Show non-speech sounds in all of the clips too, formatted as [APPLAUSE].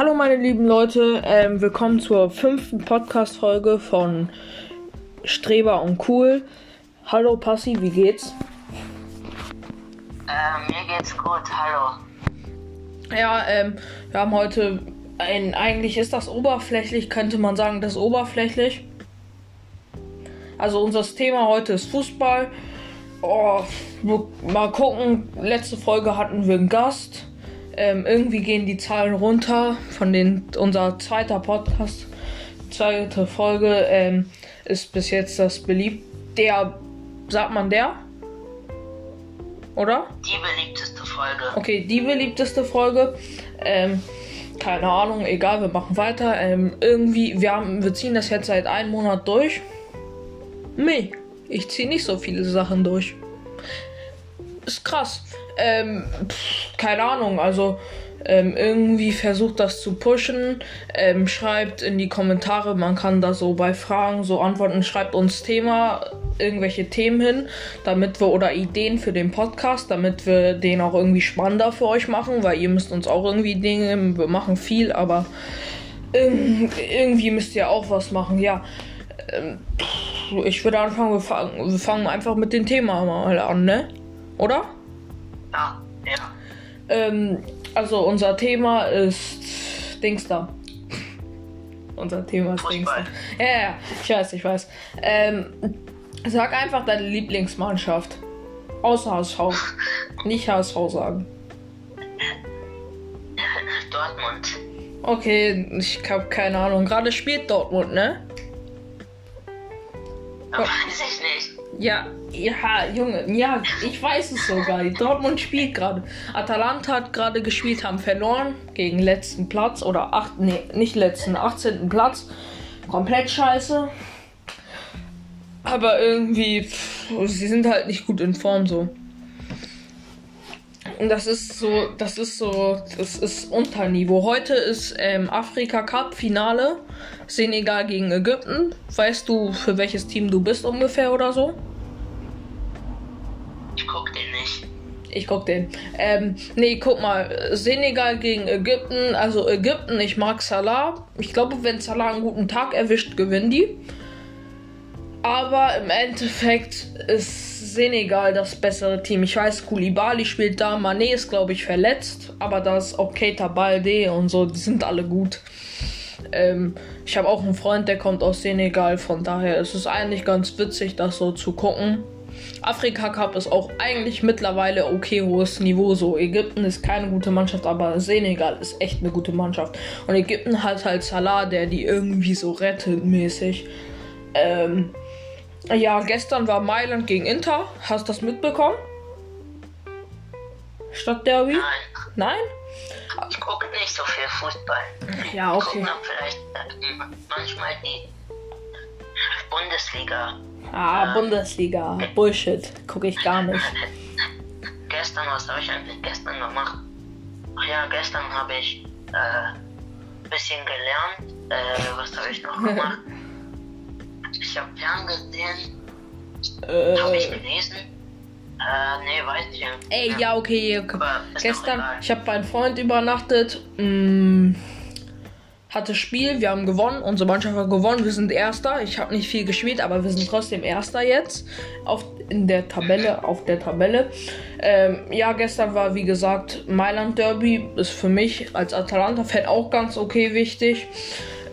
Hallo meine lieben Leute, ähm, willkommen zur fünften Podcast-Folge von Streber und Cool. Hallo Passi, wie geht's? Äh, mir geht's gut, hallo. Ja, ähm, wir haben heute ein, eigentlich ist das oberflächlich, könnte man sagen, das ist oberflächlich. Also unser Thema heute ist Fußball. Oh, mal gucken, letzte Folge hatten wir einen Gast. Ähm, irgendwie gehen die Zahlen runter von den unser zweiter Podcast, zweite Folge ähm, ist bis jetzt das beliebt. Der sagt man der? Oder? Die beliebteste Folge. Okay, die beliebteste Folge. Ähm, keine Ahnung, egal, wir machen weiter. Ähm, irgendwie, wir, haben, wir ziehen das jetzt seit einem Monat durch. Nee, ich ziehe nicht so viele Sachen durch. Ist krass. Ähm, pff, keine Ahnung, also ähm, irgendwie versucht das zu pushen. Ähm, schreibt in die Kommentare, man kann da so bei Fragen so antworten, schreibt uns Thema, irgendwelche Themen hin, damit wir oder Ideen für den Podcast, damit wir den auch irgendwie spannender für euch machen, weil ihr müsst uns auch irgendwie Dinge, wir machen viel, aber irgendwie müsst ihr auch was machen, ja. Ähm, ich würde anfangen, wir fangen, wir fangen einfach mit dem Thema mal an, ne? Oder? Ja, ja. Ähm, also unser Thema ist Dings da. unser Thema ist Dings da. Ja, ja, ich weiß, ich weiß. Ähm, sag einfach deine Lieblingsmannschaft. Außer HSV. [LAUGHS] Nicht HSV sagen. Dortmund. Okay, ich habe keine Ahnung. Gerade spielt Dortmund, ne? Weiß ich nicht. Ja, ja, Junge, ja, ich weiß es sogar. Dortmund spielt gerade. Atalanta hat gerade gespielt, haben verloren gegen letzten Platz oder acht, nee, nicht letzten, 18. Platz. Komplett scheiße. Aber irgendwie, pff, sie sind halt nicht gut in Form so. Und das ist so, das ist so, das ist Unterniveau. Heute ist ähm, Afrika Cup Finale. Senegal gegen Ägypten. Weißt du, für welches Team du bist ungefähr oder so? Ich guck den nicht. Ich guck den. Ähm, nee, guck mal. Senegal gegen Ägypten. Also Ägypten, ich mag Salah. Ich glaube, wenn Salah einen guten Tag erwischt, gewinnen die. Aber im Endeffekt ist Senegal das bessere Team. Ich weiß, Koulibaly spielt da, Mané ist, glaube ich, verletzt. Aber da ist auch Keita Balde und so, die sind alle gut. Ähm, ich habe auch einen Freund, der kommt aus Senegal. Von daher ist es eigentlich ganz witzig, das so zu gucken. Afrika Cup ist auch eigentlich mittlerweile okay hohes Niveau. So, Ägypten ist keine gute Mannschaft, aber Senegal ist echt eine gute Mannschaft. Und Ägypten hat halt Salah, der die irgendwie so rettet mäßig. Ähm, ja, gestern war Mailand gegen Inter. Hast du das mitbekommen? Stadtderby? Nein, Nein? ich gucke nicht so viel Fußball. Ja, Ich gucke okay. dann vielleicht äh, manchmal die Bundesliga. Ah, Bundesliga. Bullshit. Gucke ich gar nicht. [LAUGHS] Gestern, was habe ich eigentlich gestern gemacht? Ach ja, gestern habe ich äh, ein bisschen gelernt. Äh, was habe ich noch [LAUGHS] gemacht? Ich habe ferngesehen. Habe ich Äh, gelesen? Äh, nee, weiß ich nicht. ey, ja, okay. okay. Gestern, ich habe bei einem Freund übernachtet. Mh, hatte Spiel, wir haben gewonnen, unsere Mannschaft hat gewonnen, wir sind Erster. Ich habe nicht viel gespielt, aber wir sind trotzdem Erster jetzt auf in der Tabelle, auf der Tabelle. Ähm, ja, gestern war wie gesagt Mailand Derby, ist für mich als Atalanta-Fan auch ganz okay wichtig.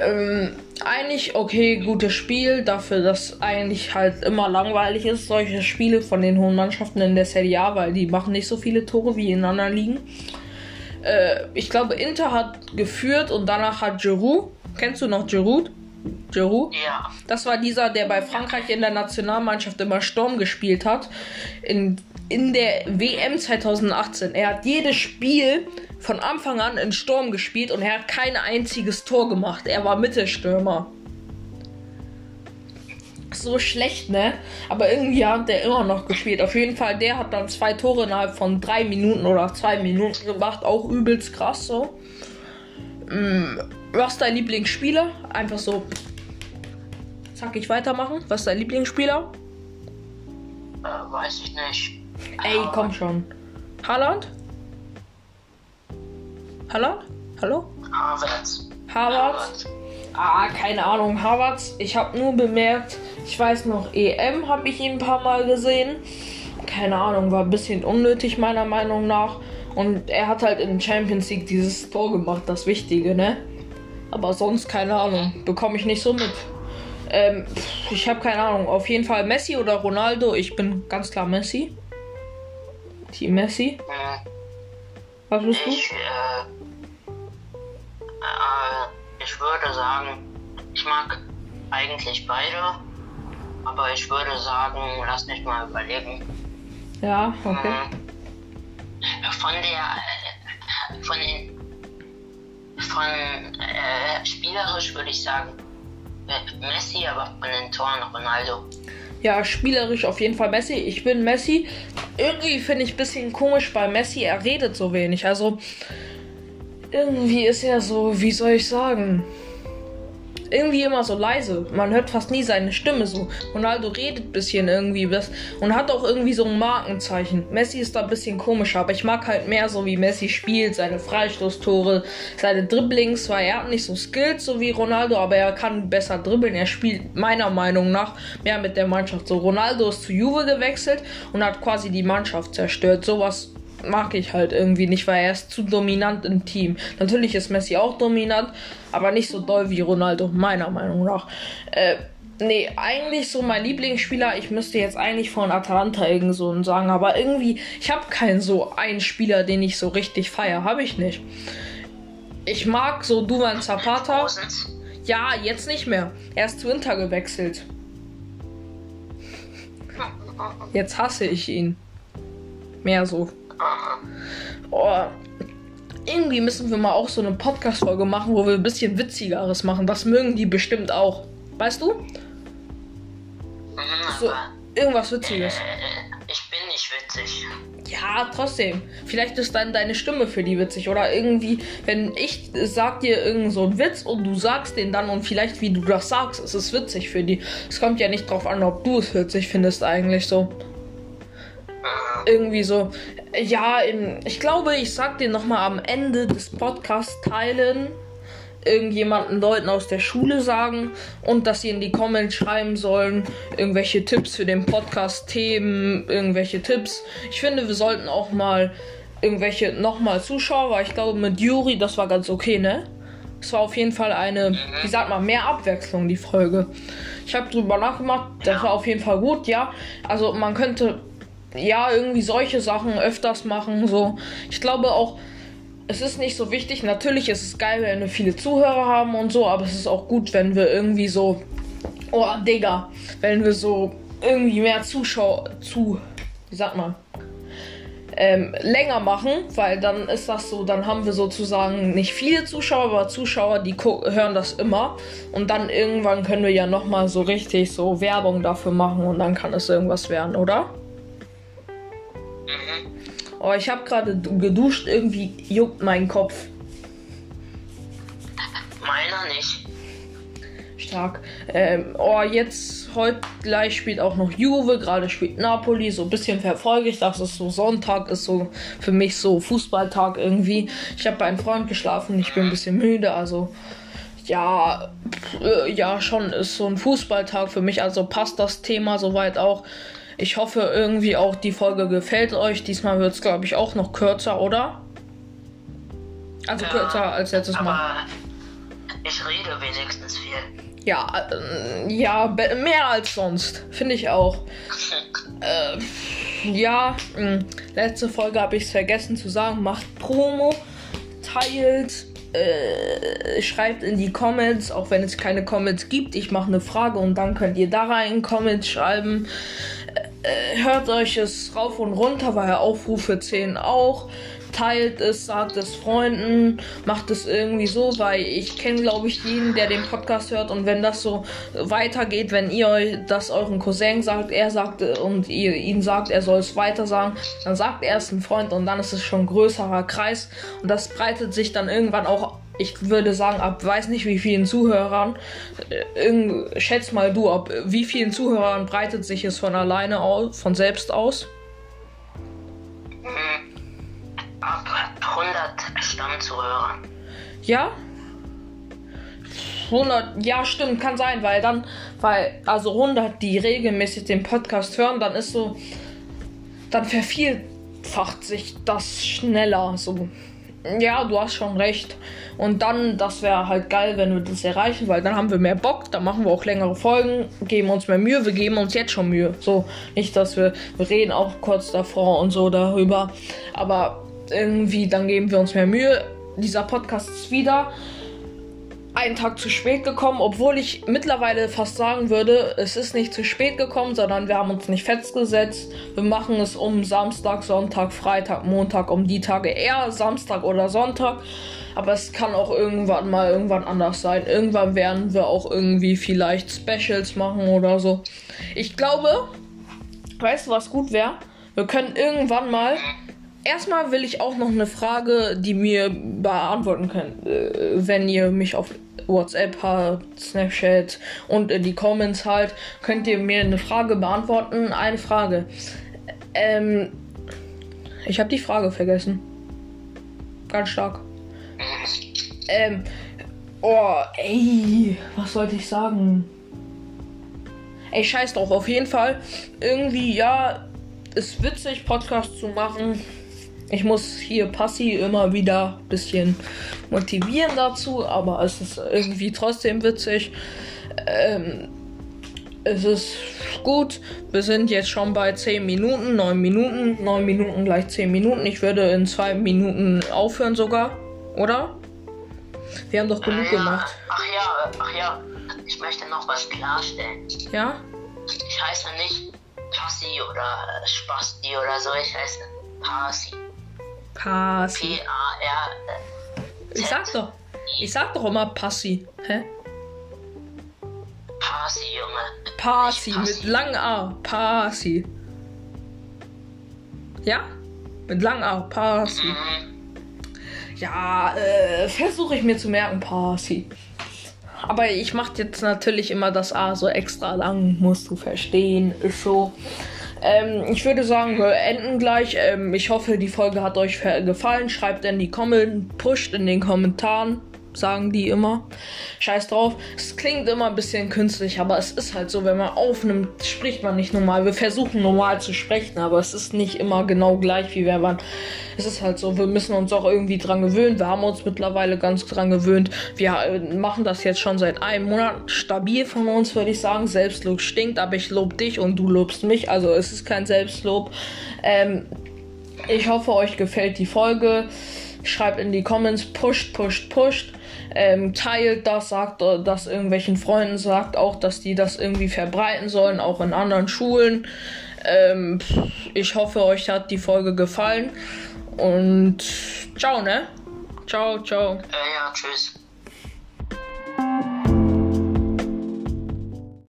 Ähm, eigentlich okay, gutes Spiel, dafür, dass eigentlich halt immer langweilig ist, solche Spiele von den hohen Mannschaften in der Serie A, weil die machen nicht so viele Tore wie in anderen Ligen. Äh, ich glaube, Inter hat geführt und danach hat Giroud. Kennst du noch Giroud? Giroud? Ja, Das war dieser, der bei Frankreich in der Nationalmannschaft immer Sturm gespielt hat. In, in der WM 2018. Er hat jedes Spiel von Anfang an in Sturm gespielt und er hat kein einziges Tor gemacht. Er war Mittelstürmer. So schlecht, ne? Aber irgendwie hat der immer noch gespielt. Auf jeden Fall, der hat dann zwei Tore innerhalb von drei Minuten oder zwei Minuten gemacht. Auch übelst krass so. Mm, was ist dein Lieblingsspieler? Einfach so Zack, ich weitermachen. Was ist dein Lieblingsspieler? äh, weiß ich nicht. Ey, komm schon. Haaland? Haaland? Hallo? Harvards. Harvard? Ah, keine Ahnung, Harvard. Ich habe nur bemerkt, ich weiß noch, EM habe ich ihn ein paar Mal gesehen. Keine Ahnung, war ein bisschen unnötig meiner Meinung nach. Und er hat halt in Champions League dieses Tor gemacht, das Wichtige, ne? Aber sonst keine Ahnung, bekomme ich nicht so mit. Ähm, ich habe keine Ahnung. Auf jeden Fall Messi oder Ronaldo. Ich bin ganz klar Messi. Team Messi. Hm, Was bist du? Ich, äh, äh, ich würde sagen, ich mag eigentlich beide, aber ich würde sagen, lass mich mal überlegen. Ja, okay. Hm, Von der, von den, von äh, spielerisch würde ich sagen äh, Messi, aber von den Toren Ronaldo. Ja, spielerisch auf jeden Fall Messi. Ich bin Messi. Irgendwie finde ich ein bisschen komisch bei Messi, er redet so wenig. Also irgendwie ist er so, wie soll ich sagen? Irgendwie immer so leise. Man hört fast nie seine Stimme so. Ronaldo redet ein bisschen irgendwie was und hat auch irgendwie so ein Markenzeichen. Messi ist da ein bisschen komischer, aber ich mag halt mehr so, wie Messi spielt, seine Freistoßtore, seine Dribblings, weil er hat nicht so Skills so wie Ronaldo, aber er kann besser dribbeln. Er spielt meiner Meinung nach mehr mit der Mannschaft. So Ronaldo ist zu Juve gewechselt und hat quasi die Mannschaft zerstört. Sowas mag ich halt irgendwie nicht, weil er ist zu dominant im Team. Natürlich ist Messi auch dominant, aber nicht so doll wie Ronaldo, meiner Meinung nach. Äh, nee, eigentlich so mein Lieblingsspieler, ich müsste jetzt eigentlich von Atalanta irgend so sagen, aber irgendwie, ich habe keinen so einen Spieler, den ich so richtig feier, habe ich nicht. Ich mag so Duvan Zapata. Ja, jetzt nicht mehr. Er ist zu Inter gewechselt. Jetzt hasse ich ihn. Mehr so. Oh, irgendwie müssen wir mal auch so eine Podcast-Folge machen, wo wir ein bisschen Witzigeres machen. Das mögen die bestimmt auch. Weißt du? Mhm, So, irgendwas Witziges. [LAUGHS] ich bin nicht witzig. Ja, trotzdem. Vielleicht ist dann deine Stimme für die witzig. Oder irgendwie, wenn ich sag dir irgend so einen Witz und du sagst den dann und vielleicht wie du das sagst, ist es witzig für die. Es kommt ja nicht drauf an, ob du es witzig findest eigentlich so. Irgendwie so. Ja, ich glaube, ich sag dir nochmal am Ende des Podcasts teilen. Irgendjemanden Leuten aus der Schule sagen und dass sie in die Comments schreiben sollen, irgendwelche Tipps für den Podcast, Themen, irgendwelche Tipps. Ich finde, wir sollten auch mal irgendwelche nochmal Zuschauer, weil ich glaube, mit Juri, das war ganz okay, ne? Es war auf jeden Fall eine, wie sagt man, mehr Abwechslung, die Folge. Ich habe drüber nachgemacht, das war auf jeden Fall gut, ja. Also man könnte ja irgendwie solche Sachen öfters machen, so. Ich glaube auch, es ist nicht so wichtig. Natürlich ist es geil, wenn wir viele Zuhörer haben und so, aber es ist auch gut, wenn wir irgendwie so, oh Digga, wenn wir so irgendwie mehr Zuschauer, zu, wie sagt man, ähm, länger machen, weil dann ist das so, dann haben wir sozusagen nicht viele Zuschauer, aber Zuschauer, die hören das immer und dann irgendwann können wir ja nochmal so richtig so Werbung dafür machen und dann kann es irgendwas werden, oder? Oh, ich habe gerade du- geduscht, irgendwie juckt mein Kopf. Meiner nicht. Stark. Ähm, oh, jetzt heute gleich spielt auch noch Juve, gerade spielt Napoli. So ein bisschen verfolge ich das. Ist so Sonntag, ist so für mich so Fußballtag irgendwie. Ich habe bei einem Freund geschlafen, ich bin ein bisschen müde, also ja, pf, äh, ja, schon ist so ein Fußballtag für mich, also passt das Thema soweit auch. Ich hoffe irgendwie auch die Folge gefällt euch. Diesmal wird es, glaube ich, auch noch kürzer, oder? Also Ja, kürzer als letztes Mal. Aber ich rede wenigstens viel. Ja, äh, ja, mehr als sonst. Finde ich auch. [LAUGHS] Äh, ja, mh, letzte Folge habe ich es vergessen zu sagen. Macht Promo, teilt, äh, schreibt in die Comments, auch wenn es keine Comments gibt. Ich mache eine Frage und dann könnt ihr da rein Comments schreiben. Äh, hört euch es rauf und runter, weil Aufrufe zählen auch. Teilt es, sagt es Freunden, macht es irgendwie so, weil ich kenne, glaube ich, jeden, der den Podcast hört. Und wenn das so weitergeht, wenn ihr euch das euren Cousin sagt, er sagt äh, und ihr ihn sagt, er soll es weiter sagen, dann sagt er es ein Freund und dann ist es schon ein größerer Kreis. Und das breitet sich dann irgendwann auch, ich würde sagen, ab weiß nicht wie vielen Zuhörern, äh, schätz mal du, ab wie vielen Zuhörern breitet sich es von alleine aus, von selbst aus? Ab 100 Stammzuhörer. Ja? 100, ja, stimmt, kann sein, weil dann, weil, also 100, die regelmäßig den Podcast hören, dann ist so, dann vervielfacht sich das schneller, so. Ja, du hast schon recht. Und dann, das wäre halt geil, wenn wir das erreichen, weil dann haben wir mehr Bock, dann machen wir auch längere Folgen, geben uns mehr Mühe, wir geben uns jetzt schon Mühe. So, nicht, dass wir, wir reden auch kurz davor und so darüber, aber irgendwie, dann geben wir uns mehr Mühe. Dieser Podcast ist wieder einen Tag zu spät gekommen, obwohl ich mittlerweile fast sagen würde, es ist nicht zu spät gekommen, sondern wir haben uns nicht festgesetzt. Wir machen es um Samstag, Sonntag, Freitag, Montag, um die Tage eher Samstag oder Sonntag. Aber es kann auch irgendwann mal irgendwann anders sein. Irgendwann werden wir auch irgendwie vielleicht Specials machen oder so. Ich glaube, weißt du, was gut wäre? Wir können irgendwann mal erstmal will ich auch noch eine Frage, die mir beantworten könnt, äh, wenn ihr mich auf WhatsApp habt, Snapchat und in die Comments halt, könnt ihr mir eine Frage beantworten. Eine Frage. Ähm, ich habe die Frage vergessen. Ganz stark. Ähm, oh, ey, was sollte ich sagen? Ey, scheiß drauf, auf jeden Fall. Irgendwie, ja, ist witzig, Podcast zu machen. Ich muss hier Passi immer wieder ein bisschen motivieren dazu, aber es ist irgendwie trotzdem witzig. Ähm, es ist gut. Wir sind jetzt schon bei 10 Minuten, 9 Minuten, 9 Minuten gleich 10 Minuten. Ich würde in 2 Minuten aufhören sogar, oder? Wir haben doch genug ja, gemacht. Ach ja, ach ja, ich möchte noch was klarstellen. Ja? Ich heiße nicht Passi oder Spasti oder so, ich heiße Pasi. Passi. P-A-R. Ich sag doch. Ich sag doch immer Passi. Hä? Pasi, Junge. Passi Nicht mit lang A. Passi. Ja? Mit lang A. Passi. Mhm. Ja, äh, versuche ich mir zu merken, Passi. Aber ich mache jetzt natürlich immer das A so extra lang, musst du verstehen, ist so. Ähm, ich würde sagen, wir enden gleich. Ähm, ich hoffe, die Folge hat euch gefallen. Schreibt in die Kommentare, pusht in den Kommentaren, sagen die immer. Scheiß drauf. Es klingt immer ein bisschen künstlich, aber es ist halt so, wenn man aufnimmt, spricht man nicht normal. Wir versuchen normal zu sprechen, aber es ist nicht immer genau gleich, wie wenn man. Es ist halt so, wir müssen uns auch irgendwie dran gewöhnen. Wir haben uns mittlerweile ganz dran gewöhnt. Wir äh, machen das jetzt schon seit einem Monat stabil von uns, würde ich sagen. Selbstlob stinkt, aber ich lob dich und du lobst mich. Also es ist kein Selbstlob. Ähm, ich hoffe, euch gefällt die Folge. Schreibt in die Comments, pusht, pusht, pusht. Ähm, teilt das, sagt das irgendwelchen Freunden, sagt auch, dass die das irgendwie verbreiten sollen, auch in anderen Schulen. Ähm, ich hoffe, euch hat die Folge gefallen. Und ciao, ne? Ciao, ciao. Äh, ja, tschüss.